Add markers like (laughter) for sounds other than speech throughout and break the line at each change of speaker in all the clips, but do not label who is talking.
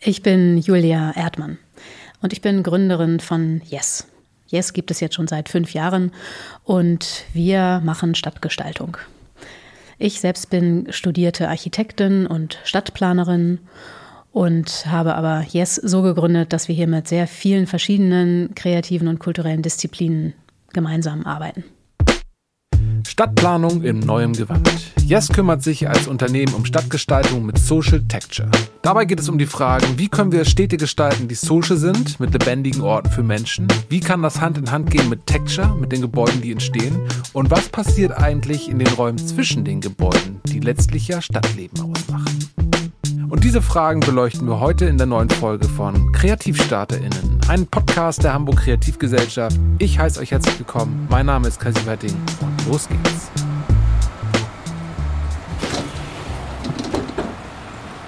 Ich bin Julia Erdmann und ich bin Gründerin von Yes. Yes gibt es jetzt schon seit fünf Jahren und wir machen Stadtgestaltung. Ich selbst bin studierte Architektin und Stadtplanerin und habe aber Yes so gegründet, dass wir hier mit sehr vielen verschiedenen kreativen und kulturellen Disziplinen gemeinsam arbeiten.
Stadtplanung in neuem Gewand. Yes kümmert sich als Unternehmen um Stadtgestaltung mit Social Texture. Dabei geht es um die Fragen, wie können wir Städte gestalten, die social sind, mit lebendigen Orten für Menschen? Wie kann das Hand in Hand gehen mit Texture, mit den Gebäuden, die entstehen? Und was passiert eigentlich in den Räumen zwischen den Gebäuden, die letztlich ja Stadtleben ausmachen? Und diese Fragen beleuchten wir heute in der neuen Folge von KreativstarterInnen, einem Podcast der Hamburg Kreativgesellschaft. Ich heiße euch herzlich willkommen. Mein Name ist Kasi Wetting und los geht's.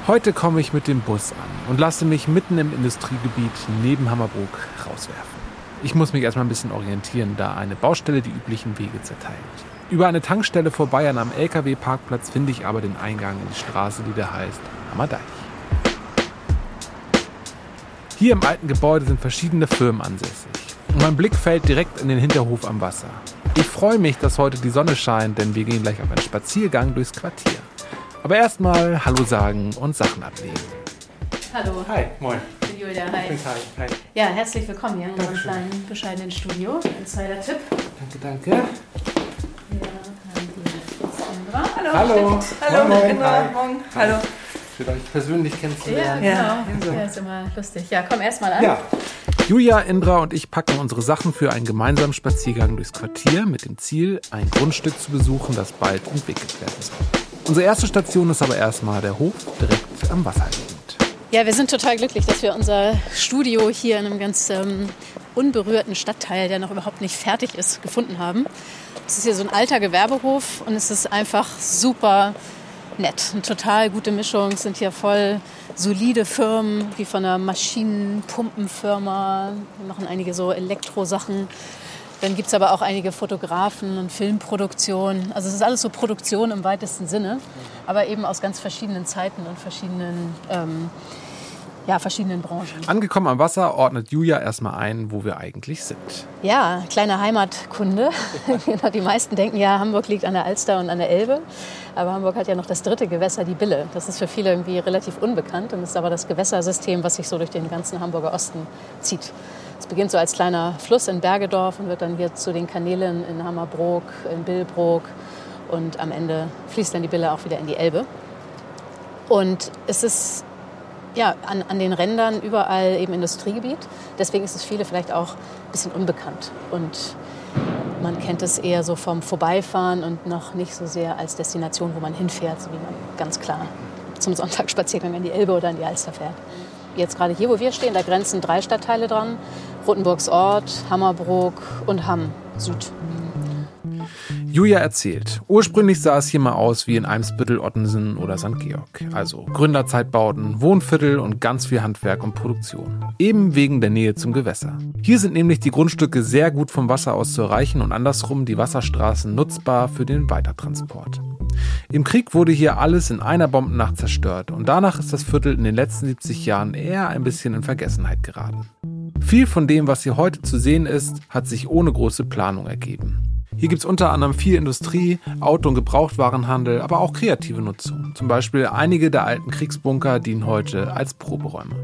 Heute komme ich mit dem Bus an und lasse mich mitten im Industriegebiet neben Hammerbrook rauswerfen. Ich muss mich erstmal ein bisschen orientieren, da eine Baustelle die üblichen Wege zerteilt. Über eine Tankstelle vorbei an einem LKW-Parkplatz finde ich aber den Eingang in die Straße, die da heißt Hammerdeich. Hier im alten Gebäude sind verschiedene Firmen ansässig. Und mein Blick fällt direkt in den Hinterhof am Wasser. Ich freue mich, dass heute die Sonne scheint, denn wir gehen gleich auf einen Spaziergang durchs Quartier. Aber erstmal Hallo sagen und Sachen ablegen.
Hallo.
Hi, moin.
Ich bin Julia, hi.
Ich bin Kai. Hi.
Ja, herzlich willkommen hier in unserem
Dankeschön.
kleinen, bescheidenen Studio. Insider-Tipp.
Danke, danke.
Wir haben die Sandra.
Hallo.
Hallo.
Hallo,
Moin, moin.
Indra.
Hi.
Morgen. Hallo.
Euch persönlich
Ja,
kennenzulernen.
Ja.
genau. Ja, ist immer lustig. Ja, komm erst mal an.
Ja. Julia, Indra und ich packen unsere Sachen für einen gemeinsamen Spaziergang durchs Quartier mit dem Ziel, ein Grundstück zu besuchen, das bald entwickelt werden soll. Unsere erste Station ist aber erstmal der Hof direkt am Wasser liegend.
Ja, wir sind total glücklich, dass wir unser Studio hier in einem ganz ähm, unberührten Stadtteil, der noch überhaupt nicht fertig ist, gefunden haben. Es ist hier so ein alter Gewerbehof und es ist einfach super nett. Eine total gute Mischung. Es sind hier voll solide Firmen, wie von einer Maschinenpumpenfirma. Wir machen einige so Elektrosachen. Dann gibt es aber auch einige Fotografen und Filmproduktionen. Also es ist alles so Produktion im weitesten Sinne, aber eben aus ganz verschiedenen Zeiten und verschiedenen, ähm, ja, verschiedenen Branchen.
Angekommen am Wasser ordnet Julia erstmal ein, wo wir eigentlich sind.
Ja, kleine Heimatkunde. (laughs) Genau, die meisten denken ja, Hamburg liegt an der Alster und an der Elbe. Aber Hamburg hat ja noch das dritte Gewässer, die Bille. Das ist für viele irgendwie relativ unbekannt und ist aber das Gewässersystem, was sich so durch den ganzen Hamburger Osten zieht. Es beginnt so als kleiner Fluss in Bergedorf und wird dann hier zu den Kanälen in Hammerbrook, in Billbrook und am Ende fließt dann die Bille auch wieder in die Elbe. Und es ist ja, an, an den Rändern überall eben Industriegebiet. Deswegen ist es viele vielleicht auch ein bisschen unbekannt. Und man kennt es eher so vom Vorbeifahren und noch nicht so sehr als Destination, wo man hinfährt, so wie man ganz klar zum Sonntagsspaziergang an die Elbe oder an die Alster fährt. Jetzt gerade hier, wo wir stehen, da grenzen drei Stadtteile dran. Rotenburgs Ort, Hammerbrook und Hamm Süd.
Julia erzählt, ursprünglich sah es hier mal aus wie in Eimsbüttel, Ottensen oder St. Georg. Also Gründerzeitbauten, Wohnviertel und ganz viel Handwerk und Produktion. Eben wegen der Nähe zum Gewässer. Hier sind nämlich die Grundstücke sehr gut vom Wasser aus zu erreichen und andersrum die Wasserstraßen nutzbar für den Weitertransport. Im Krieg wurde hier alles in einer Bombennacht zerstört und danach ist das Viertel in den letzten 70 Jahren eher ein bisschen in Vergessenheit geraten. Viel von dem, was hier heute zu sehen ist, hat sich ohne große Planung ergeben. Hier gibt es unter anderem viel Industrie, Auto- und Gebrauchtwarenhandel, aber auch kreative Nutzung. Zum Beispiel einige der alten Kriegsbunker dienen heute als Proberäume.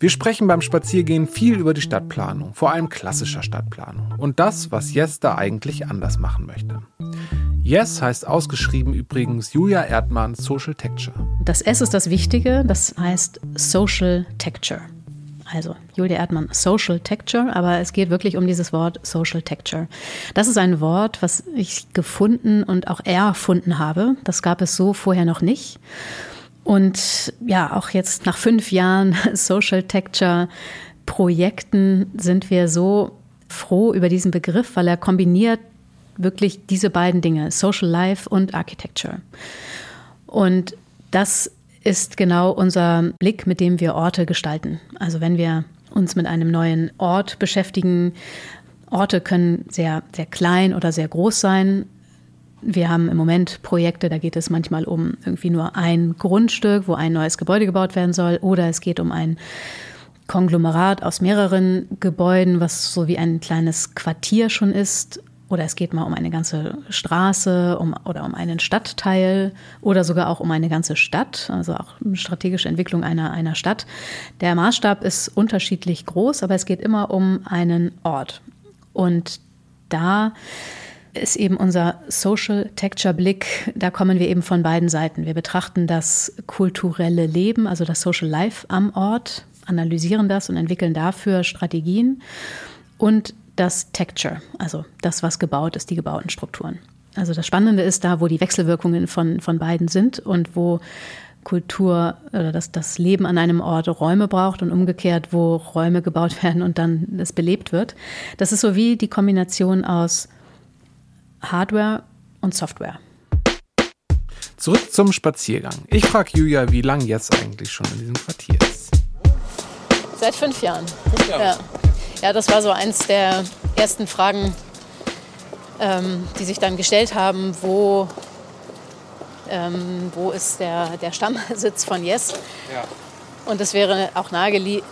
Wir sprechen beim Spaziergehen viel über die Stadtplanung, vor allem klassischer Stadtplanung und das, was Yes da eigentlich anders machen möchte. Yes heißt ausgeschrieben übrigens Julia Erdmann Social Texture.
Das S ist das Wichtige, das heißt Social Texture. Also Julia Erdmann, Social Texture, aber es geht wirklich um dieses Wort Social Texture. Das ist ein Wort, was ich gefunden und auch erfunden habe. Das gab es so vorher noch nicht. Und ja, auch jetzt nach fünf Jahren (laughs) Social Texture Projekten sind wir so froh über diesen Begriff, weil er kombiniert wirklich diese beiden Dinge, Social Life und Architecture. Und das ist genau unser Blick, mit dem wir Orte gestalten. Also wenn wir uns mit einem neuen Ort beschäftigen, Orte können sehr, sehr klein oder sehr groß sein. wir haben im Moment Projekte, da geht es manchmal um irgendwie nur ein Grundstück, wo ein neues Gebäude gebaut werden soll, oder es geht um ein Konglomerat aus mehreren Gebäuden, was so wie ein kleines Quartier schon ist. Oder es geht mal um eine ganze Straße um, oder um einen Stadtteil oder sogar auch um eine ganze Stadt, also auch eine strategische Entwicklung einer, einer Stadt. Der Maßstab ist unterschiedlich groß, aber es geht immer um einen Ort. Und da ist eben unser Social Texture Blick. Da kommen wir eben von beiden Seiten. Wir betrachten das kulturelle Leben, also das Social Life am Ort, analysieren das und entwickeln dafür Strategien und das Texture, also das, was gebaut ist, die gebauten Strukturen. Also das Spannende ist da, wo die Wechselwirkungen von, von beiden sind und wo Kultur oder das, das Leben an einem Ort Räume braucht und umgekehrt, wo Räume gebaut (laughs) werden und dann es belebt wird. Das ist so wie die Kombination aus Hardware und Software.
Zurück zum Spaziergang. Ich frage Julia, wie lange jetzt eigentlich schon in diesem Quartier ist.
Seit fünf Jahren. Fünf Jahre. Ja. Ja, das war so eins der ersten Fragen, ähm, die sich dann gestellt haben, wo, ähm, wo ist der, der Stammsitz von Yes? Ja. Und es wäre auch naheliegend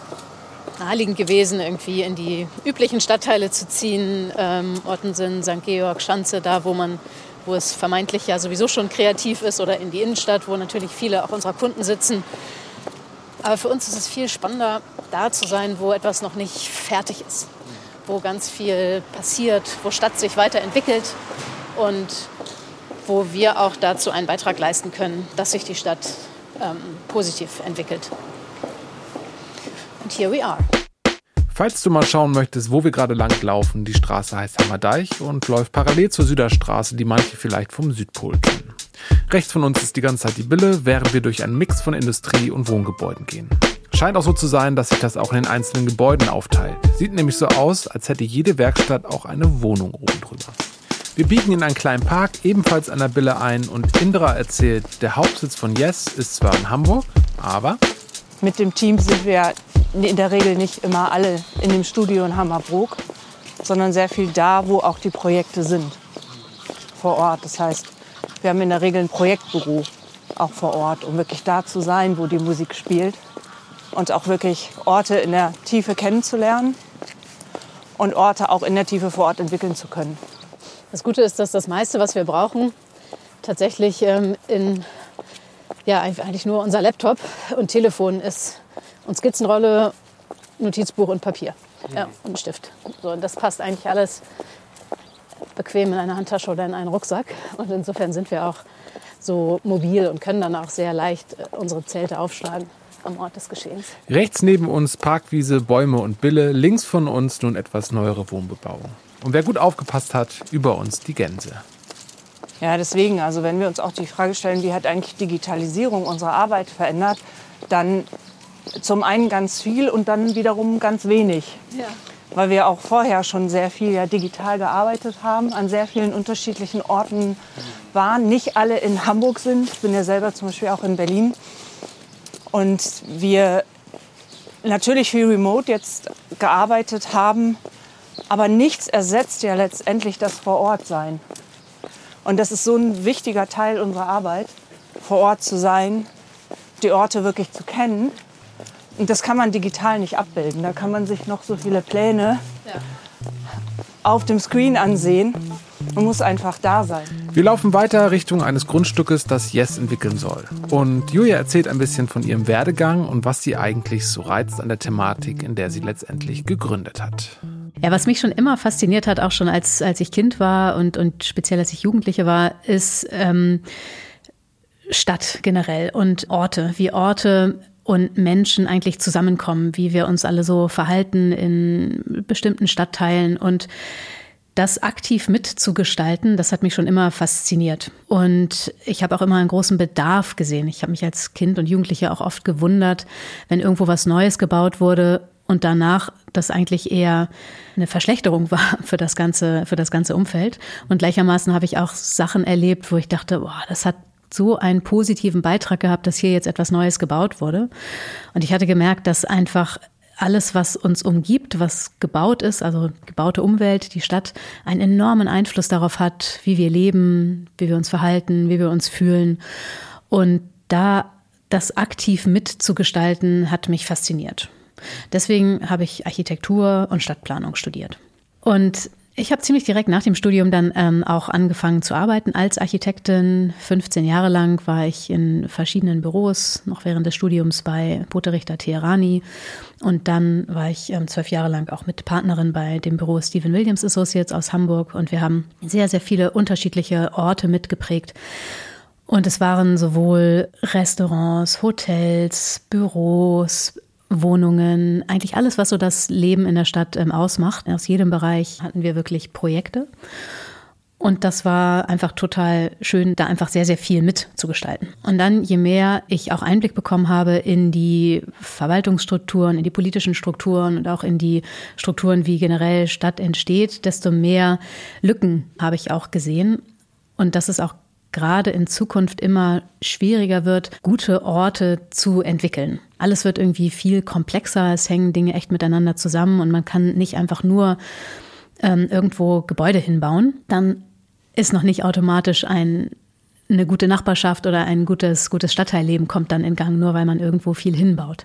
gewesen, irgendwie in die üblichen Stadtteile zu ziehen, ähm, Ottensen, St. Georg, Schanze, da wo man wo es vermeintlich ja sowieso schon kreativ ist oder in die Innenstadt, wo natürlich viele auch unserer Kunden sitzen. Aber für uns ist es viel spannender, da zu sein, wo etwas noch nicht fertig ist, wo ganz viel passiert, wo Stadt sich weiterentwickelt und wo wir auch dazu einen Beitrag leisten können, dass sich die Stadt ähm, positiv entwickelt. Und here we are.
Falls du mal schauen möchtest, wo wir gerade lang laufen, die Straße heißt Hammerdeich und läuft parallel zur Süderstraße, die manche vielleicht vom Südpol kennen. Rechts von uns ist die ganze Zeit die Bille, während wir durch einen Mix von Industrie- und Wohngebäuden gehen. Scheint auch so zu sein, dass sich das auch in den einzelnen Gebäuden aufteilt. Sieht nämlich so aus, als hätte jede Werkstatt auch eine Wohnung oben drüber. Wir biegen in einen kleinen Park, ebenfalls an der Bille ein und Indra erzählt, der Hauptsitz von Yes ist zwar in Hamburg, aber...
Mit dem Team sind wir in der Regel nicht immer alle in dem Studio in Hammerbrook, sondern sehr viel da, wo auch die Projekte sind, vor Ort. Das heißt, wir haben in der Regel ein Projektbüro auch vor Ort, um wirklich da zu sein, wo die Musik spielt und auch wirklich Orte in der Tiefe kennenzulernen und Orte auch in der Tiefe vor Ort entwickeln zu können.
Das Gute ist, dass das meiste, was wir brauchen, tatsächlich ähm, in ja, eigentlich nur unser Laptop und Telefon ist und Skizzenrolle, Notizbuch und Papier ja, und Stift. So, und das passt eigentlich alles bequem in eine Handtasche oder in einen Rucksack. Und insofern sind wir auch so mobil und können dann auch sehr leicht äh, unsere Zelte aufschlagen am Ort des Geschehens.
Rechts neben uns Parkwiese, Bäume und Bille, links von uns nun etwas neuere Wohnbebauung. Und wer gut aufgepasst hat, über uns die Gänse.
Ja, deswegen, also wenn wir uns auch die Frage stellen, wie hat eigentlich Digitalisierung unsere Arbeit verändert, dann zum einen ganz viel und dann wiederum ganz wenig. Ja. Weil wir auch vorher schon sehr viel ja, digital gearbeitet haben, an sehr vielen unterschiedlichen Orten waren. Nicht alle in Hamburg sind. Ich bin ja selber zum Beispiel auch in Berlin. Und wir natürlich viel remote jetzt gearbeitet haben, aber nichts ersetzt ja letztendlich das Vor-Ort-Sein. Und das ist so ein wichtiger Teil unserer Arbeit, vor Ort zu sein, die Orte wirklich zu kennen und das kann man digital nicht abbilden. Da kann man sich noch so viele Pläne ja. auf dem Screen ansehen. Man muss einfach da sein.
Wir laufen weiter Richtung eines Grundstückes, das Yes entwickeln soll. Und Julia erzählt ein bisschen von ihrem Werdegang und was sie eigentlich so reizt an der Thematik, in der sie letztendlich gegründet hat.
Ja, was mich schon immer fasziniert hat, auch schon als, als ich Kind war und, und speziell als ich Jugendliche war, ist ähm, Stadt generell und Orte, wie Orte und Menschen eigentlich zusammenkommen, wie wir uns alle so verhalten in bestimmten Stadtteilen und das aktiv mitzugestalten, das hat mich schon immer fasziniert. Und ich habe auch immer einen großen Bedarf gesehen. Ich habe mich als Kind und Jugendliche auch oft gewundert, wenn irgendwo was Neues gebaut wurde und danach das eigentlich eher eine Verschlechterung war (laughs) für das ganze, für das ganze Umfeld. Und gleichermaßen habe ich auch Sachen erlebt, wo ich dachte, boah, das hat so einen positiven Beitrag gehabt, dass hier jetzt etwas Neues gebaut wurde. Und ich hatte gemerkt, dass einfach alles, was uns umgibt, was gebaut ist, also gebaute Umwelt, die Stadt, einen enormen Einfluss darauf hat, wie wir leben, wie wir uns verhalten, wie wir uns fühlen. Und da das aktiv mitzugestalten, hat mich fasziniert. Deswegen habe ich Architektur und Stadtplanung studiert. Und ich habe ziemlich direkt nach dem Studium dann ähm, auch angefangen zu arbeiten als Architektin. 15 Jahre lang war ich in verschiedenen Büros, noch während des Studiums bei Boterichter Teherani. Und dann war ich ähm, zwölf Jahre lang auch mit Partnerin bei dem Büro Stephen Williams Associates aus Hamburg. Und wir haben sehr, sehr viele unterschiedliche Orte mitgeprägt. Und es waren sowohl Restaurants, Hotels, Büros, Wohnungen, eigentlich alles, was so das Leben in der Stadt ähm, ausmacht. Aus jedem Bereich hatten wir wirklich Projekte. Und das war einfach total schön, da einfach sehr, sehr viel mitzugestalten. Und dann, je mehr ich auch Einblick bekommen habe in die Verwaltungsstrukturen, in die politischen Strukturen und auch in die Strukturen, wie generell Stadt entsteht, desto mehr Lücken habe ich auch gesehen. Und das ist auch gerade in Zukunft immer schwieriger wird, gute Orte zu entwickeln. Alles wird irgendwie viel komplexer, es hängen Dinge echt miteinander zusammen und man kann nicht einfach nur ähm, irgendwo Gebäude hinbauen. Dann ist noch nicht automatisch ein, eine gute Nachbarschaft oder ein gutes, gutes Stadtteilleben kommt dann in Gang, nur weil man irgendwo viel hinbaut.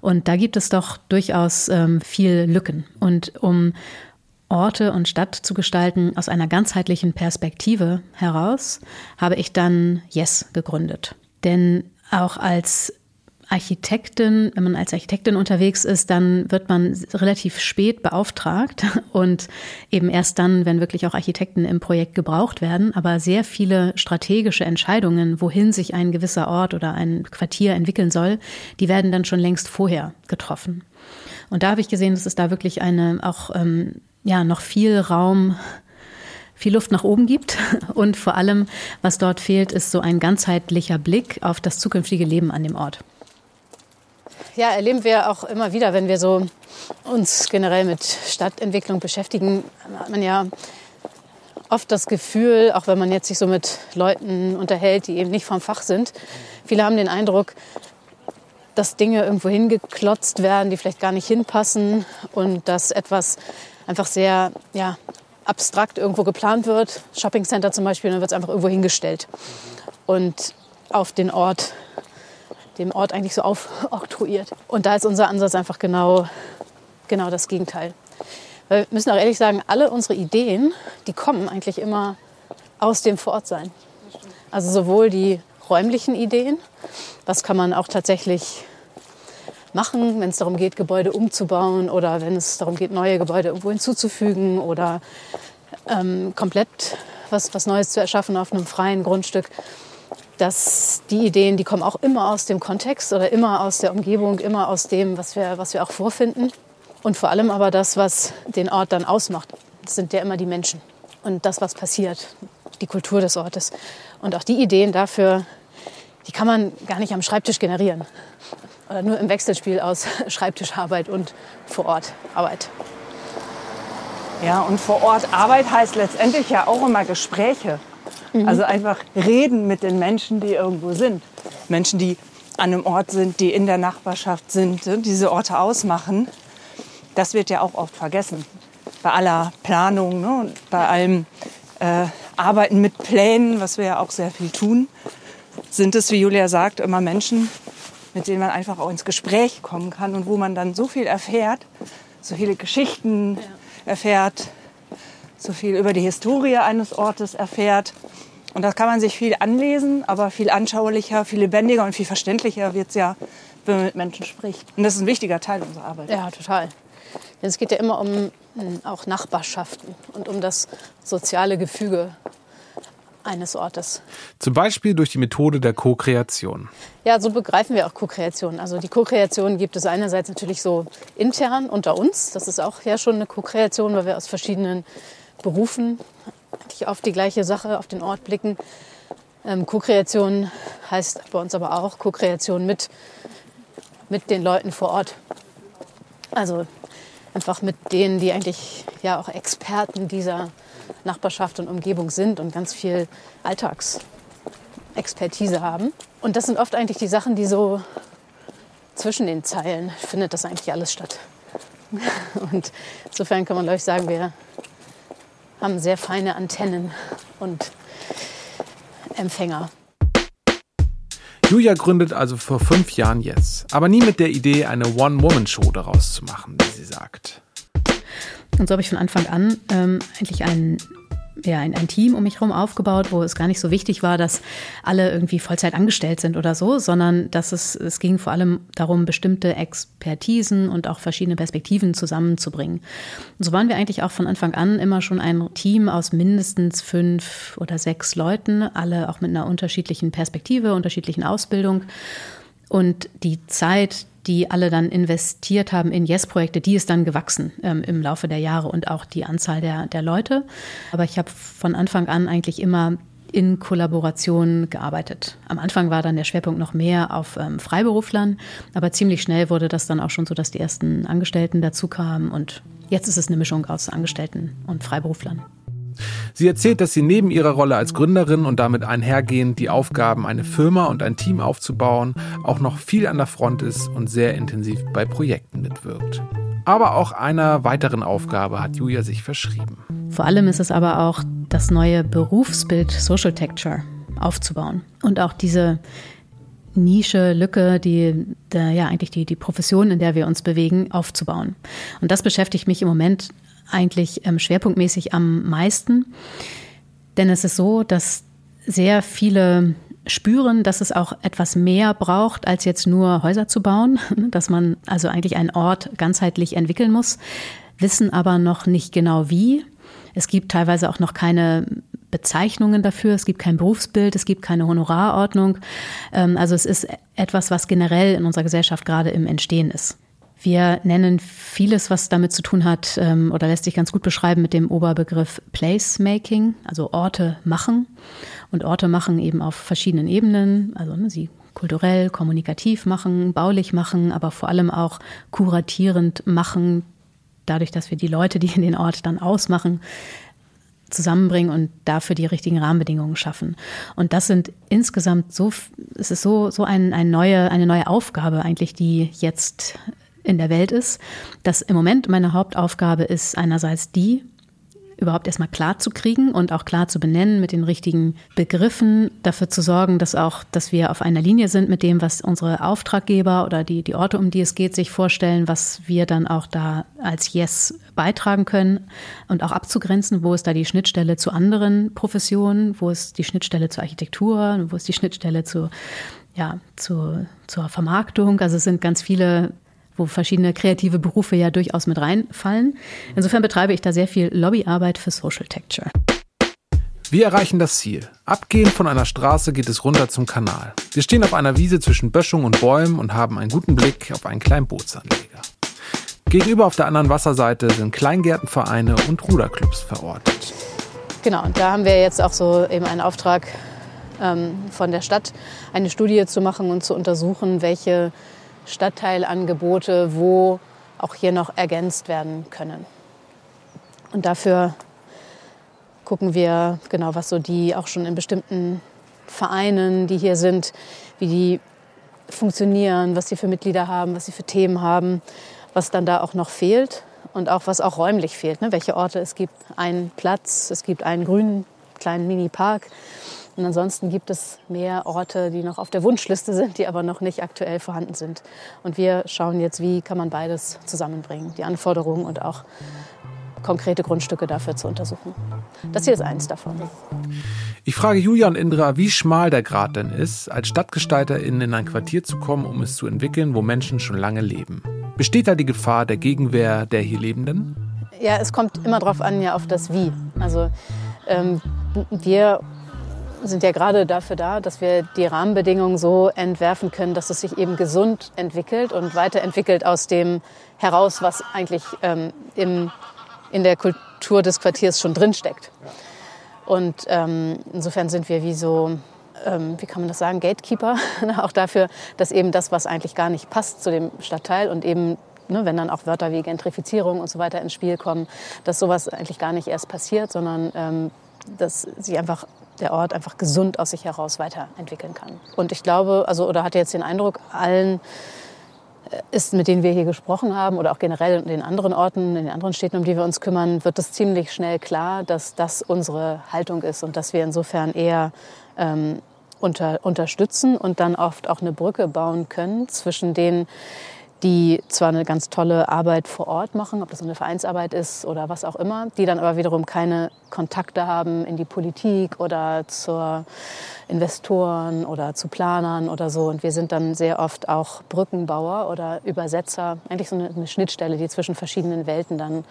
Und da gibt es doch durchaus ähm, viel Lücken. Und um Orte und Stadt zu gestalten aus einer ganzheitlichen Perspektive heraus, habe ich dann Yes gegründet. Denn auch als Architektin, wenn man als Architektin unterwegs ist, dann wird man relativ spät beauftragt (laughs) und eben erst dann, wenn wirklich auch Architekten im Projekt gebraucht werden. Aber sehr viele strategische Entscheidungen, wohin sich ein gewisser Ort oder ein Quartier entwickeln soll, die werden dann schon längst vorher getroffen. Und da habe ich gesehen, dass es da wirklich eine auch ähm, ja noch viel Raum, viel Luft nach oben gibt. (laughs) Und vor allem, was dort fehlt, ist so ein ganzheitlicher Blick auf das zukünftige Leben an dem Ort. Ja, erleben wir auch immer wieder, wenn wir so uns generell mit Stadtentwicklung beschäftigen, hat man ja oft das Gefühl, auch wenn man jetzt sich so mit Leuten unterhält, die eben nicht vom Fach sind, viele haben den Eindruck, dass Dinge irgendwo hingeklotzt werden, die vielleicht gar nicht hinpassen und dass etwas einfach sehr ja, abstrakt irgendwo geplant wird. Shoppingcenter zum Beispiel, dann wird es einfach irgendwo hingestellt. Und auf den Ort, dem Ort eigentlich so aufoktroyiert. (laughs) Und da ist unser Ansatz einfach genau, genau das Gegenteil. Weil wir müssen auch ehrlich sagen, alle unsere Ideen, die kommen eigentlich immer aus dem Vorortsein. Also sowohl die räumlichen Ideen, was kann man auch tatsächlich machen, wenn es darum geht, Gebäude umzubauen oder wenn es darum geht, neue Gebäude irgendwo hinzuzufügen oder ähm, komplett was, was Neues zu erschaffen auf einem freien Grundstück. Dass die Ideen, die kommen auch immer aus dem Kontext oder immer aus der Umgebung, immer aus dem, was wir, was wir auch vorfinden. Und vor allem aber das, was den Ort dann ausmacht, sind ja immer die Menschen und das, was passiert, die Kultur des Ortes. Und auch die Ideen dafür, die kann man gar nicht am Schreibtisch generieren oder nur im Wechselspiel aus (laughs) Schreibtischarbeit und Vorortarbeit.
Ja, und vor Ort Arbeit heißt letztendlich ja auch immer Gespräche. Mhm. Also einfach reden mit den Menschen, die irgendwo sind. Menschen, die an einem Ort sind, die in der Nachbarschaft sind, diese Orte ausmachen. Das wird ja auch oft vergessen. Bei aller Planung ne, und bei allem äh, Arbeiten mit Plänen, was wir ja auch sehr viel tun, sind es, wie Julia sagt, immer Menschen, mit denen man einfach auch ins Gespräch kommen kann und wo man dann so viel erfährt, so viele Geschichten ja. erfährt, so viel über die Historie eines Ortes erfährt. Und da kann man sich viel anlesen, aber viel anschaulicher, viel lebendiger und viel verständlicher wird es ja, wenn man mit Menschen spricht. Und das ist ein wichtiger Teil unserer Arbeit.
Ja, total. Denn es geht ja immer um hm, auch Nachbarschaften und um das soziale Gefüge eines Ortes.
Zum Beispiel durch die Methode der Co-Kreation.
Ja, so begreifen wir auch Co-Kreation. Also die Co-Kreation gibt es einerseits natürlich so intern unter uns. Das ist auch ja schon eine Co-Kreation, weil wir aus verschiedenen Berufen auf die gleiche Sache, auf den Ort blicken. Ähm, Co-Kreation heißt bei uns aber auch Co-Kreation mit, mit den Leuten vor Ort. Also einfach mit denen, die eigentlich ja auch Experten dieser Nachbarschaft und Umgebung sind und ganz viel Alltagsexpertise haben. Und das sind oft eigentlich die Sachen, die so zwischen den Zeilen findet das eigentlich alles statt. (laughs) Und insofern kann man, ich, sagen, wir haben sehr feine Antennen und Empfänger.
Julia gründet also vor fünf Jahren jetzt, aber nie mit der Idee, eine One-Woman-Show daraus zu machen, wie sie sagt.
Und so habe ich von Anfang an ähm, eigentlich einen ja, ein, ein Team um mich herum aufgebaut, wo es gar nicht so wichtig war, dass alle irgendwie Vollzeit angestellt sind oder so, sondern dass es, es ging vor allem darum, bestimmte Expertisen und auch verschiedene Perspektiven zusammenzubringen. Und so waren wir eigentlich auch von Anfang an immer schon ein Team aus mindestens fünf oder sechs Leuten, alle auch mit einer unterschiedlichen Perspektive, unterschiedlichen Ausbildung. Und die Zeit, die alle dann investiert haben in Yes-Projekte, die ist dann gewachsen ähm, im Laufe der Jahre und auch die Anzahl der, der Leute. Aber ich habe von Anfang an eigentlich immer in Kollaboration gearbeitet. Am Anfang war dann der Schwerpunkt noch mehr auf ähm, Freiberuflern, aber ziemlich schnell wurde das dann auch schon so, dass die ersten Angestellten dazu kamen und jetzt ist es eine Mischung aus Angestellten und Freiberuflern.
Sie erzählt, dass sie neben ihrer Rolle als Gründerin und damit einhergehend die Aufgaben, eine Firma und ein Team aufzubauen, auch noch viel an der Front ist und sehr intensiv bei Projekten mitwirkt. Aber auch einer weiteren Aufgabe hat Julia sich verschrieben.
Vor allem ist es aber auch das neue Berufsbild Social Texture aufzubauen und auch diese Nische, Lücke, die, der, ja, eigentlich die, die Profession, in der wir uns bewegen, aufzubauen. Und das beschäftigt mich im Moment eigentlich ähm, schwerpunktmäßig am meisten. Denn es ist so, dass sehr viele spüren, dass es auch etwas mehr braucht, als jetzt nur Häuser zu bauen, (laughs) dass man also eigentlich einen Ort ganzheitlich entwickeln muss, wissen aber noch nicht genau wie. Es gibt teilweise auch noch keine Bezeichnungen dafür, es gibt kein Berufsbild, es gibt keine Honorarordnung. Ähm, also es ist etwas, was generell in unserer Gesellschaft gerade im Entstehen ist. Wir nennen vieles, was damit zu tun hat ähm, oder lässt sich ganz gut beschreiben mit dem Oberbegriff Placemaking, also Orte machen. Und Orte machen eben auf verschiedenen Ebenen, also ne, sie kulturell, kommunikativ machen, baulich machen, aber vor allem auch kuratierend machen, dadurch, dass wir die Leute, die in den Ort dann ausmachen, zusammenbringen und dafür die richtigen Rahmenbedingungen schaffen. Und das sind insgesamt so, es ist so, so ein, ein neue, eine neue Aufgabe eigentlich, die jetzt in der Welt ist, dass im Moment meine Hauptaufgabe ist einerseits die, überhaupt erstmal klar zu kriegen und auch klar zu benennen mit den richtigen Begriffen, dafür zu sorgen, dass auch, dass wir auf einer Linie sind mit dem, was unsere Auftraggeber oder die, die Orte, um die es geht, sich vorstellen, was wir dann auch da als Yes beitragen können und auch abzugrenzen, wo ist da die Schnittstelle zu anderen Professionen, wo ist die Schnittstelle zur Architektur, wo ist die Schnittstelle zu, ja, zu, zur Vermarktung. Also es sind ganz viele wo verschiedene kreative Berufe ja durchaus mit reinfallen. Insofern betreibe ich da sehr viel Lobbyarbeit für Social Texture.
Wir erreichen das Ziel. Abgehend von einer Straße geht es runter zum Kanal. Wir stehen auf einer Wiese zwischen Böschung und Bäumen und haben einen guten Blick auf einen kleinen Bootsanleger. Gegenüber auf der anderen Wasserseite sind Kleingärtenvereine und Ruderclubs verortet.
Genau, und da haben wir jetzt auch so eben einen Auftrag ähm, von der Stadt, eine Studie zu machen und zu untersuchen, welche Stadtteilangebote, wo auch hier noch ergänzt werden können. Und dafür gucken wir genau, was so die auch schon in bestimmten Vereinen, die hier sind, wie die funktionieren, was sie für Mitglieder haben, was sie für Themen haben, was dann da auch noch fehlt und auch was auch räumlich fehlt. Ne? Welche Orte es gibt. Einen Platz, es gibt einen grünen kleinen Mini-Park und ansonsten gibt es mehr Orte, die noch auf der Wunschliste sind, die aber noch nicht aktuell vorhanden sind. Und wir schauen jetzt, wie kann man beides zusammenbringen, die Anforderungen und auch konkrete Grundstücke dafür zu untersuchen. Das hier ist eins davon.
Ich frage Julia und Indra, wie schmal der Grad denn ist, als StadtgestalterInnen in ein Quartier zu kommen, um es zu entwickeln, wo Menschen schon lange leben. Besteht da die Gefahr der Gegenwehr der hier Lebenden?
Ja, es kommt immer darauf an, ja, auf das Wie. Also ähm, wir sind ja gerade dafür da, dass wir die Rahmenbedingungen so entwerfen können, dass es sich eben gesund entwickelt und weiterentwickelt aus dem heraus, was eigentlich ähm, im, in der Kultur des Quartiers schon drinsteckt. Und ähm, insofern sind wir wie so, ähm, wie kann man das sagen, Gatekeeper, (laughs) auch dafür, dass eben das, was eigentlich gar nicht passt zu dem Stadtteil und eben Ne, wenn dann auch Wörter wie Gentrifizierung und so weiter ins Spiel kommen, dass sowas eigentlich gar nicht erst passiert, sondern ähm, dass sich einfach der Ort einfach gesund aus sich heraus weiterentwickeln kann. Und ich glaube, also oder hatte jetzt den Eindruck, allen ist, mit denen wir hier gesprochen haben oder auch generell in den anderen Orten, in den anderen Städten, um die wir uns kümmern, wird es ziemlich schnell klar, dass das unsere Haltung ist und dass wir insofern eher ähm, unter, unterstützen und dann oft auch eine Brücke bauen können zwischen den die zwar eine ganz tolle Arbeit vor Ort machen, ob das eine Vereinsarbeit ist oder was auch immer, die dann aber wiederum keine Kontakte haben in die Politik oder zur Investoren oder zu Planern oder so. Und wir sind dann sehr oft auch Brückenbauer oder Übersetzer, eigentlich so eine, eine Schnittstelle, die zwischen verschiedenen Welten dann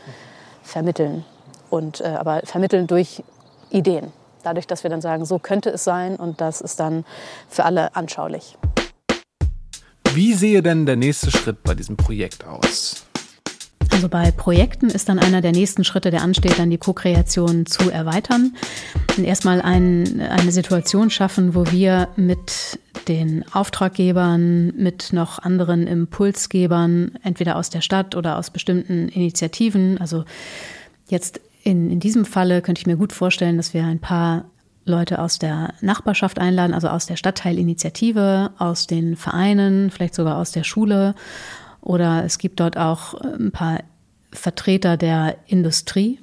vermitteln. Und, äh, aber vermitteln durch Ideen. Dadurch, dass wir dann sagen, so könnte es sein und das ist dann für alle anschaulich.
Wie sehe denn der nächste Schritt bei diesem Projekt aus?
Also bei Projekten ist dann einer der nächsten Schritte, der ansteht, dann die Co-Kreation zu erweitern. Und erstmal ein, eine Situation schaffen, wo wir mit den Auftraggebern, mit noch anderen Impulsgebern, entweder aus der Stadt oder aus bestimmten Initiativen, also jetzt in, in diesem Falle könnte ich mir gut vorstellen, dass wir ein paar Leute aus der Nachbarschaft einladen, also aus der Stadtteilinitiative, aus den Vereinen, vielleicht sogar aus der Schule. Oder es gibt dort auch ein paar Vertreter der Industrie,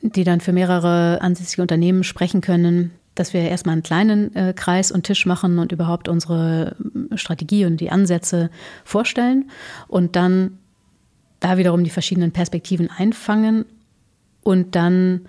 die dann für mehrere ansässige Unternehmen sprechen können, dass wir erstmal einen kleinen äh, Kreis und Tisch machen und überhaupt unsere Strategie und die Ansätze vorstellen und dann da wiederum die verschiedenen Perspektiven einfangen und dann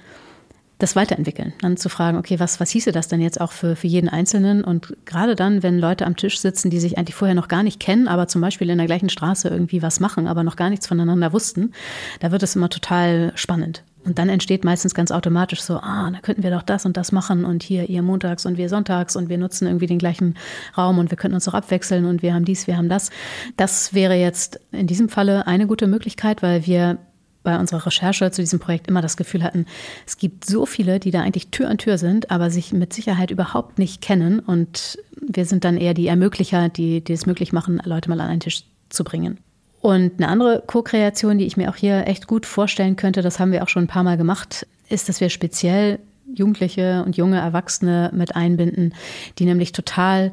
das weiterentwickeln. Dann zu fragen, okay, was, was hieße das denn jetzt auch für, für jeden Einzelnen? Und gerade dann, wenn Leute am Tisch sitzen, die sich eigentlich vorher noch gar nicht kennen, aber zum Beispiel in der gleichen Straße irgendwie was machen, aber noch gar nichts voneinander wussten, da wird es immer total spannend. Und dann entsteht meistens ganz automatisch so, ah, da könnten wir doch das und das machen und hier ihr montags und wir sonntags und wir nutzen irgendwie den gleichen Raum und wir könnten uns auch abwechseln und wir haben dies, wir haben das. Das wäre jetzt in diesem Falle eine gute Möglichkeit, weil wir bei unserer Recherche zu diesem Projekt immer das Gefühl hatten, es gibt so viele, die da eigentlich Tür an Tür sind, aber sich mit Sicherheit überhaupt nicht kennen. Und wir sind dann eher die Ermöglicher, die, die es möglich machen, Leute mal an einen Tisch zu bringen. Und eine andere Co-Kreation, die ich mir auch hier echt gut vorstellen könnte, das haben wir auch schon ein paar Mal gemacht, ist, dass wir speziell Jugendliche und junge Erwachsene mit einbinden, die nämlich total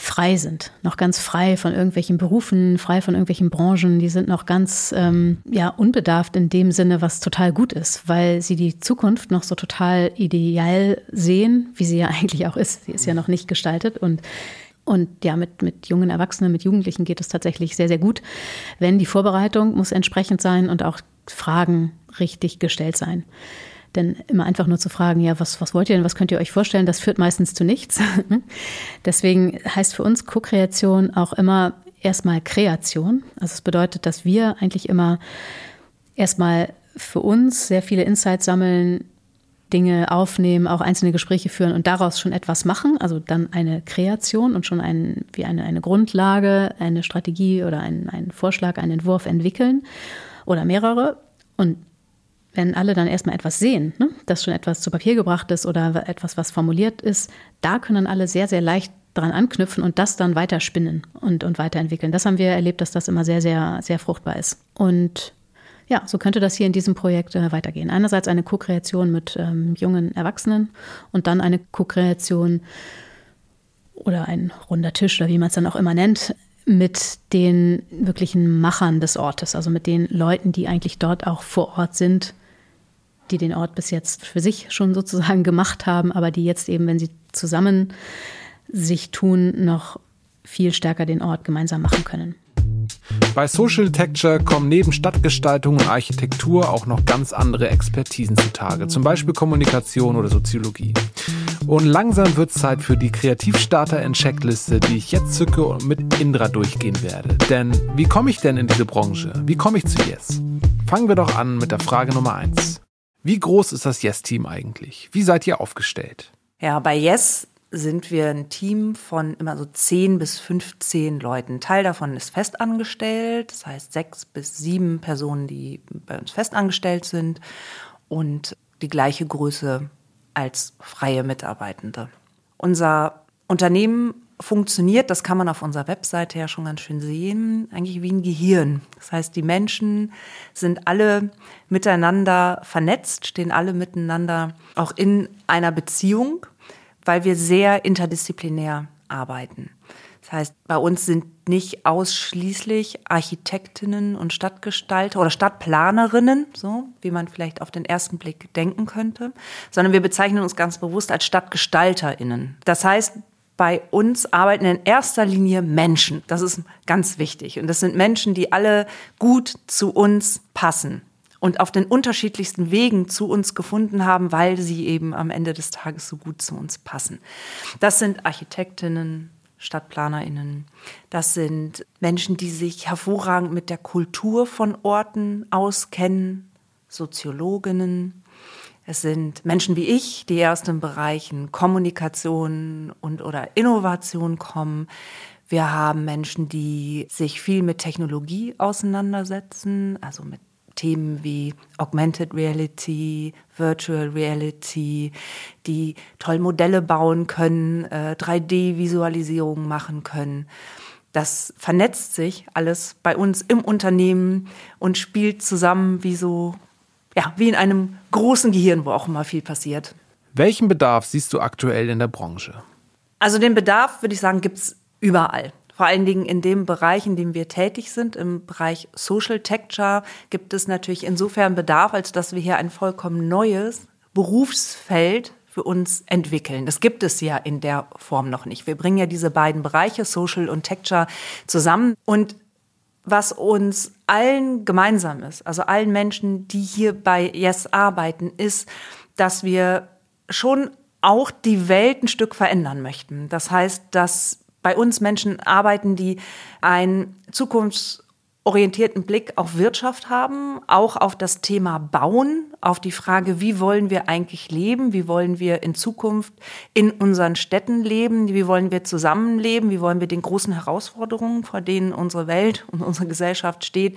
frei sind, noch ganz frei von irgendwelchen Berufen, frei von irgendwelchen Branchen. Die sind noch ganz ähm, ja unbedarft in dem Sinne, was total gut ist, weil sie die Zukunft noch so total ideal sehen, wie sie ja (laughs) eigentlich auch ist. Sie ist ja noch nicht gestaltet und und ja, mit, mit jungen Erwachsenen, mit Jugendlichen geht es tatsächlich sehr, sehr gut. Wenn die Vorbereitung muss entsprechend sein und auch Fragen richtig gestellt sein. Denn immer einfach nur zu fragen, ja, was, was wollt ihr denn, was könnt ihr euch vorstellen, das führt meistens zu nichts. (laughs) Deswegen heißt für uns Co-Kreation auch immer erstmal Kreation. Also es bedeutet, dass wir eigentlich immer erstmal für uns sehr viele Insights sammeln, Dinge aufnehmen, auch einzelne Gespräche führen und daraus schon etwas machen, also dann eine Kreation und schon ein, wie eine, eine Grundlage, eine Strategie oder einen, einen Vorschlag, einen Entwurf entwickeln oder mehrere. Und wenn alle dann erstmal etwas sehen, ne, dass schon etwas zu Papier gebracht ist oder etwas, was formuliert ist, da können alle sehr, sehr leicht dran anknüpfen und das dann weiterspinnen und, und weiterentwickeln. Das haben wir erlebt, dass das immer sehr, sehr, sehr fruchtbar ist. Und ja, so könnte das hier in diesem Projekt äh, weitergehen. Einerseits eine Co-Kreation mit ähm, jungen Erwachsenen und dann eine Co-Kreation oder ein runder Tisch oder wie man es dann auch immer nennt, mit den wirklichen Machern des Ortes, also mit den Leuten, die eigentlich dort auch vor Ort sind, die den Ort bis jetzt für sich schon sozusagen gemacht haben, aber die jetzt eben, wenn sie zusammen sich tun, noch viel stärker den Ort gemeinsam machen können.
Bei Social Texture kommen neben Stadtgestaltung und Architektur auch noch ganz andere Expertisen zutage, zum Beispiel Kommunikation oder Soziologie. Und langsam wird es Zeit für die Kreativstarter in Checkliste, die ich jetzt zücke und mit Indra durchgehen werde. Denn wie komme ich denn in diese Branche? Wie komme ich zu Yes? Fangen wir doch an mit der Frage Nummer eins. Wie groß ist das Yes-Team eigentlich? Wie seid ihr aufgestellt?
Ja, bei Yes sind wir ein Team von immer so 10 bis 15 Leuten. Ein Teil davon ist festangestellt, das heißt sechs bis sieben Personen, die bei uns festangestellt sind und die gleiche Größe als freie Mitarbeitende. Unser Unternehmen funktioniert, das kann man auf unserer Webseite ja schon ganz schön sehen, eigentlich wie ein Gehirn. Das heißt, die Menschen sind alle miteinander vernetzt, stehen alle miteinander auch in einer Beziehung weil wir sehr interdisziplinär arbeiten. Das heißt, bei uns sind nicht ausschließlich Architektinnen und Stadtgestalter oder Stadtplanerinnen, so wie man vielleicht auf den ersten Blick denken könnte, sondern wir bezeichnen uns ganz bewusst als Stadtgestalterinnen. Das heißt, bei uns arbeiten in erster Linie Menschen. Das ist ganz wichtig. Und das sind Menschen, die alle gut zu uns passen und auf den unterschiedlichsten Wegen zu uns gefunden haben, weil sie eben am Ende des Tages so gut zu uns passen. Das sind Architektinnen, Stadtplanerinnen. Das sind Menschen, die sich hervorragend mit der Kultur von Orten auskennen, Soziologinnen. Es sind Menschen wie ich, die aus den Bereichen Kommunikation und oder Innovation kommen. Wir haben Menschen, die sich viel mit Technologie auseinandersetzen, also mit Themen wie Augmented Reality, Virtual Reality, die toll Modelle bauen können, äh, 3D-Visualisierungen machen können. Das vernetzt sich alles bei uns im Unternehmen und spielt zusammen wie so, ja, wie in einem großen Gehirn, wo auch immer viel passiert.
Welchen Bedarf siehst du aktuell in der Branche?
Also den Bedarf, würde ich sagen, gibt es überall. Vor allen Dingen in dem Bereich, in dem wir tätig sind, im Bereich Social Texture, gibt es natürlich insofern Bedarf, als dass wir hier ein vollkommen neues Berufsfeld für uns entwickeln. Das gibt es ja in der Form noch nicht. Wir bringen ja diese beiden Bereiche, Social und Texture, zusammen. Und was uns allen gemeinsam ist, also allen Menschen, die hier bei Yes arbeiten, ist, dass wir schon auch die Welt ein Stück verändern möchten. Das heißt, dass bei uns Menschen arbeiten, die einen zukunftsorientierten Blick auf Wirtschaft haben, auch auf das Thema Bauen, auf die Frage, wie wollen wir eigentlich leben, wie wollen wir in Zukunft in unseren Städten leben, wie wollen wir zusammenleben, wie wollen wir den großen Herausforderungen, vor denen unsere Welt und unsere Gesellschaft steht,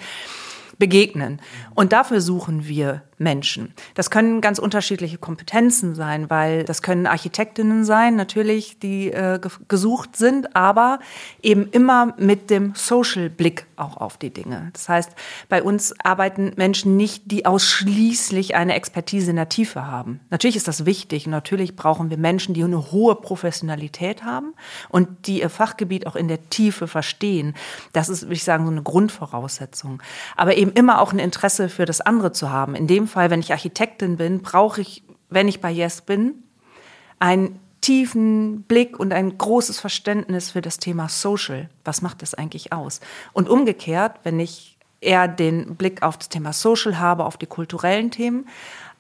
begegnen. Und dafür suchen wir Menschen. Das können ganz unterschiedliche Kompetenzen sein, weil das können Architektinnen sein, natürlich, die äh, gesucht sind, aber eben immer mit dem Social-Blick auch auf die Dinge. Das heißt, bei uns arbeiten Menschen nicht, die ausschließlich eine Expertise in der Tiefe haben. Natürlich ist das wichtig. Natürlich brauchen wir Menschen, die eine hohe Professionalität haben und die ihr Fachgebiet auch in der Tiefe verstehen. Das ist, würde ich sagen, so eine Grundvoraussetzung. Aber eben immer auch ein Interesse für das andere zu haben. In dem Fall, wenn ich Architektin bin, brauche ich, wenn ich bei Yes bin, einen tiefen Blick und ein großes Verständnis für das Thema Social. Was macht das eigentlich aus? Und umgekehrt, wenn ich eher den Blick auf das Thema Social habe, auf die kulturellen Themen,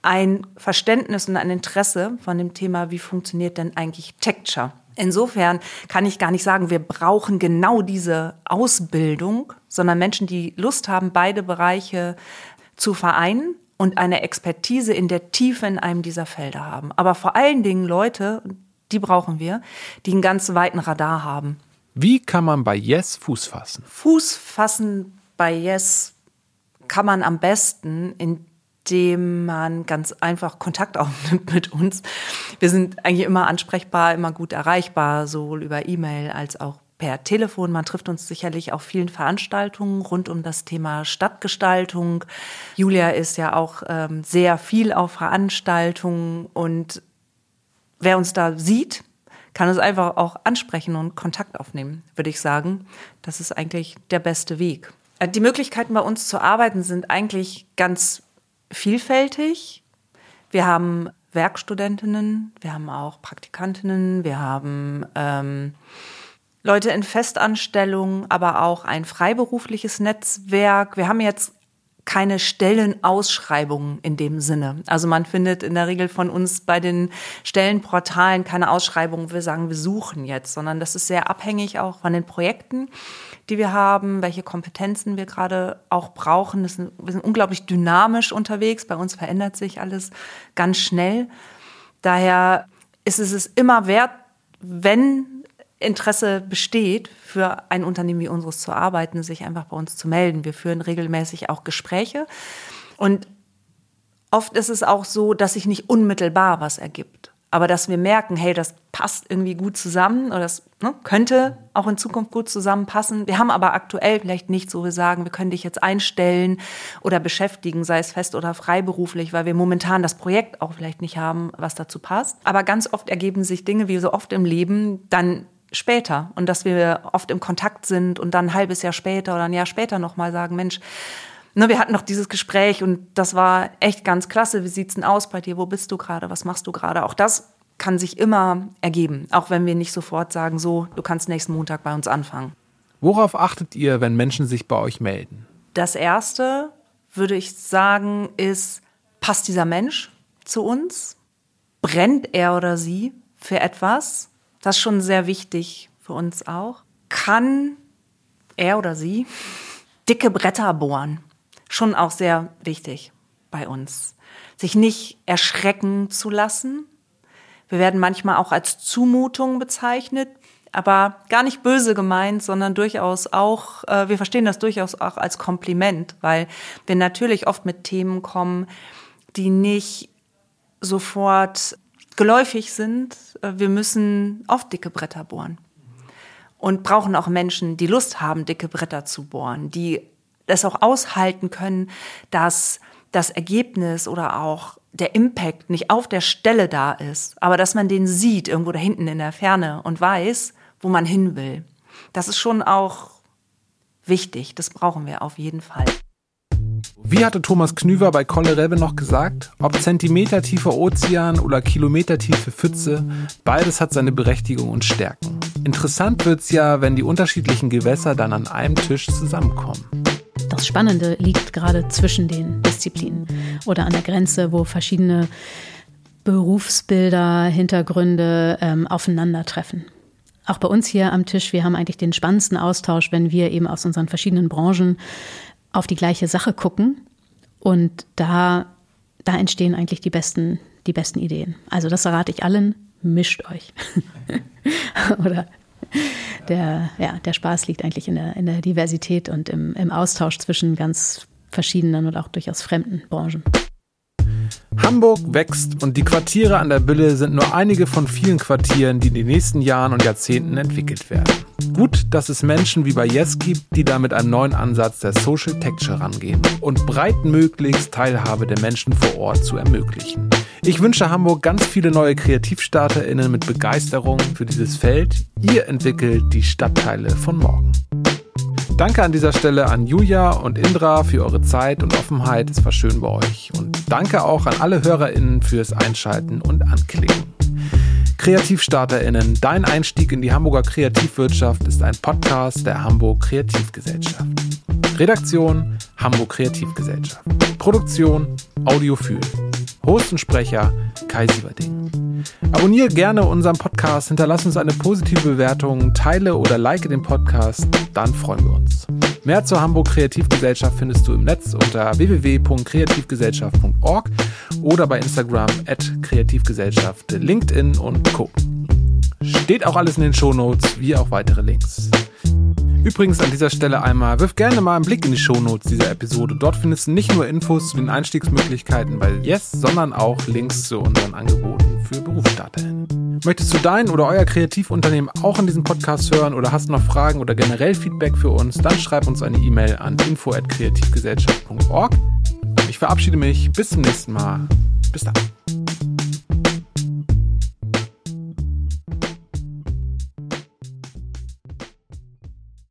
ein Verständnis und ein Interesse von dem Thema, wie funktioniert denn eigentlich Texture? Insofern kann ich gar nicht sagen, wir brauchen genau diese Ausbildung, sondern Menschen, die Lust haben, beide Bereiche zu vereinen und eine Expertise in der Tiefe in einem dieser Felder haben. Aber vor allen Dingen Leute, die brauchen wir, die einen ganz weiten Radar haben.
Wie kann man bei Yes Fuß fassen?
Fuß fassen bei Yes kann man am besten, indem man ganz einfach Kontakt (laughs) aufnimmt mit uns. Wir sind eigentlich immer ansprechbar, immer gut erreichbar, sowohl über E-Mail als auch per Telefon. Man trifft uns sicherlich auf vielen Veranstaltungen rund um das Thema Stadtgestaltung. Julia ist ja auch ähm, sehr viel auf Veranstaltungen und wer uns da sieht, kann uns einfach auch ansprechen und Kontakt aufnehmen, würde ich sagen. Das ist eigentlich der beste Weg. Äh, die Möglichkeiten bei uns zu arbeiten sind eigentlich ganz vielfältig. Wir haben Werkstudentinnen, wir haben auch Praktikantinnen, wir haben ähm, Leute in Festanstellung, aber auch ein freiberufliches Netzwerk. Wir haben jetzt keine Stellenausschreibungen in dem Sinne. Also man findet in der Regel von uns bei den Stellenportalen keine Ausschreibungen, wir sagen, wir suchen jetzt, sondern das ist sehr abhängig auch von den Projekten, die wir haben, welche Kompetenzen wir gerade auch brauchen. Sind, wir sind unglaublich dynamisch unterwegs, bei uns verändert sich alles ganz schnell. Daher ist es es immer wert, wenn Interesse besteht, für ein Unternehmen wie unseres zu arbeiten, sich einfach bei uns zu melden. Wir führen regelmäßig auch Gespräche. Und oft ist es auch so, dass sich nicht unmittelbar was ergibt. Aber dass wir merken, hey, das passt irgendwie gut zusammen oder das ne, könnte auch in Zukunft gut zusammenpassen. Wir haben aber aktuell vielleicht nicht so, wir sagen, wir können dich jetzt einstellen oder beschäftigen, sei es fest oder freiberuflich, weil wir momentan das Projekt auch vielleicht nicht haben, was dazu passt. Aber ganz oft ergeben sich Dinge, wie so oft im Leben, dann später und dass wir oft im Kontakt sind und dann ein halbes Jahr später oder ein Jahr später nochmal sagen, Mensch, ne, wir hatten noch dieses Gespräch und das war echt ganz klasse. Wie sieht's denn aus bei dir? Wo bist du gerade? Was machst du gerade? Auch das kann sich immer ergeben, auch wenn wir nicht sofort sagen, so, du kannst nächsten Montag bei uns anfangen.
Worauf achtet ihr, wenn Menschen sich bei euch melden?
Das erste, würde ich sagen, ist, passt dieser Mensch zu uns? Brennt er oder sie für etwas? Das ist schon sehr wichtig für uns auch. Kann er oder sie dicke Bretter bohren? Schon auch sehr wichtig bei uns. Sich nicht erschrecken zu lassen. Wir werden manchmal auch als Zumutung bezeichnet, aber gar nicht böse gemeint, sondern durchaus auch, äh, wir verstehen das durchaus auch als Kompliment, weil wir natürlich oft mit Themen kommen, die nicht sofort geläufig sind. Äh, wir müssen oft dicke Bretter bohren und brauchen auch Menschen, die Lust haben, dicke Bretter zu bohren, die es auch aushalten können, dass das Ergebnis oder auch der Impact nicht auf der Stelle da ist, aber dass man den sieht irgendwo da hinten in der Ferne und weiß, wo man hin will. Das ist schon auch wichtig. Das brauchen wir auf jeden Fall.
Wie hatte Thomas Knüver bei Kolle Rebbe noch gesagt, ob zentimetertiefer Ozean oder kilometertiefe Pfütze, beides hat seine Berechtigung und Stärken. Interessant wird's ja, wenn die unterschiedlichen Gewässer dann an einem Tisch zusammenkommen.
Das Spannende liegt gerade zwischen den Disziplinen oder an der Grenze, wo verschiedene Berufsbilder, Hintergründe ähm, aufeinandertreffen auch bei uns hier am Tisch, wir haben eigentlich den spannendsten Austausch, wenn wir eben aus unseren verschiedenen Branchen auf die gleiche Sache gucken. Und da, da entstehen eigentlich die besten, die besten Ideen. Also das rate ich allen, mischt euch. (laughs) Oder der, ja, der Spaß liegt eigentlich in der, in der Diversität und im, im Austausch zwischen ganz verschiedenen und auch durchaus fremden Branchen.
Hamburg wächst und die Quartiere an der Bille sind nur einige von vielen Quartieren, die in den nächsten Jahren und Jahrzehnten entwickelt werden. Gut, dass es Menschen wie bei Yes gibt, die da mit einem neuen Ansatz der Social Texture rangehen und breitmöglichst Teilhabe der Menschen vor Ort zu ermöglichen. Ich wünsche Hamburg ganz viele neue KreativstarterInnen mit Begeisterung für dieses Feld. Ihr entwickelt die Stadtteile von morgen. Danke an dieser Stelle an Julia und Indra für eure Zeit und Offenheit. Es war schön bei euch. Und danke auch an alle HörerInnen fürs Einschalten und Anklicken. KreativstarterInnen, dein Einstieg in die Hamburger Kreativwirtschaft ist ein Podcast der Hamburg Kreativgesellschaft. Redaktion Hamburg Kreativgesellschaft. Produktion Audiophil. Host und Sprecher Kai Sieverding. Abonniere gerne unseren Podcast, hinterlass uns eine positive Bewertung, teile oder like den Podcast, dann freuen wir uns. Mehr zur Hamburg Kreativgesellschaft findest du im Netz unter www.kreativgesellschaft.org oder bei Instagram at Kreativgesellschaft, LinkedIn und Co. Steht auch alles in den Shownotes, wie auch weitere Links. Übrigens an dieser Stelle einmal, wirf gerne mal einen Blick in die Shownotes dieser Episode. Dort findest du nicht nur Infos zu den Einstiegsmöglichkeiten bei Yes, sondern auch Links zu unseren Angeboten für BerufsstarterInnen. Möchtest du dein oder euer Kreativunternehmen auch in diesem Podcast hören oder hast noch Fragen oder generell Feedback für uns, dann schreib uns eine E-Mail an info@kreativgesellschaft.org. Ich verabschiede mich, bis zum nächsten Mal. Bis dann.